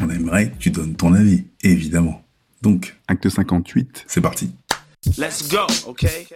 on aimerait que tu donnes ton avis, évidemment. Donc, acte 58, c'est parti. Let's go, okay?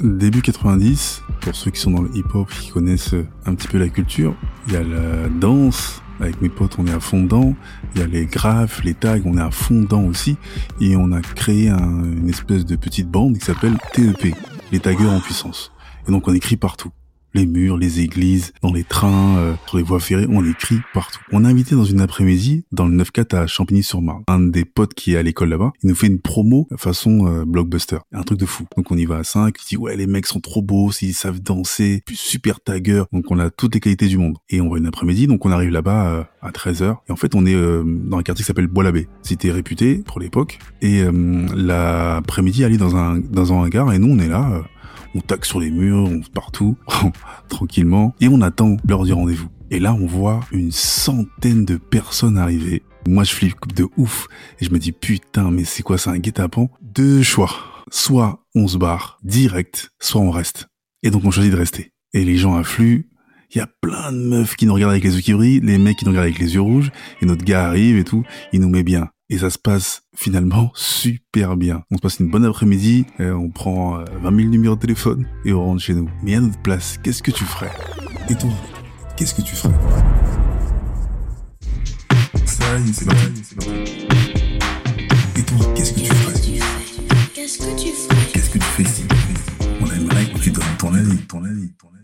Début 90, pour ceux qui sont dans le hip-hop, qui connaissent un petit peu la culture, il y a la danse, avec mes potes on est à fond dedans, il y a les graphes, les tags, on est à fond dedans aussi, et on a créé un- une espèce de petite bande qui s'appelle TEP, les taggeurs en puissance. Et donc on écrit partout. Les murs, les églises, dans les trains, euh, sur les voies ferrées, on écrit partout. On a invité dans une après-midi, dans le 9-4 à Champigny-sur-Marne, un des potes qui est à l'école là-bas, il nous fait une promo façon euh, blockbuster. Un truc de fou. Donc on y va à 5, il dit ouais les mecs sont trop beaux, ils savent danser, super taggeurs, donc on a toutes les qualités du monde. Et on va une après-midi, donc on arrive là-bas euh, à 13h, et en fait on est euh, dans un quartier qui s'appelle Bois-l'Abbé. C'était réputé pour l'époque, et euh, l'après-midi aller dans un, dans un hangar, et nous on est là... on tague sur les murs, on partout, tranquillement, et on attend l'heure du rendez-vous. Et là, on voit une centaine de personnes arriver. Moi, je flippe de ouf, et je me dis, putain, mais c'est quoi, c'est un guet-apens? Deux choix. Soit on se barre direct, soit on reste. Et donc, on choisit de rester. Et les gens affluent, il y a plein de meufs qui nous regardent avec les yeux qui brillent, les mecs qui nous regardent avec les yeux rouges, et notre gars arrive et tout, il nous met bien. Et ça se passe finalement super bien. On se passe une bonne après-midi, euh, on prend euh, 20 000 numéros de téléphone et on rentre chez nous. Mais à notre place, qu'est-ce que tu ferais? Et toi, qu'est-ce que tu ferais? Ça y est, c'est parti. Et toi, qu'est-ce que tu ferais? Qu'est-ce que tu ferais? Qu'est-ce que tu fais ici? On aimerait que tu donnes ton avis, ton avis, ton avis.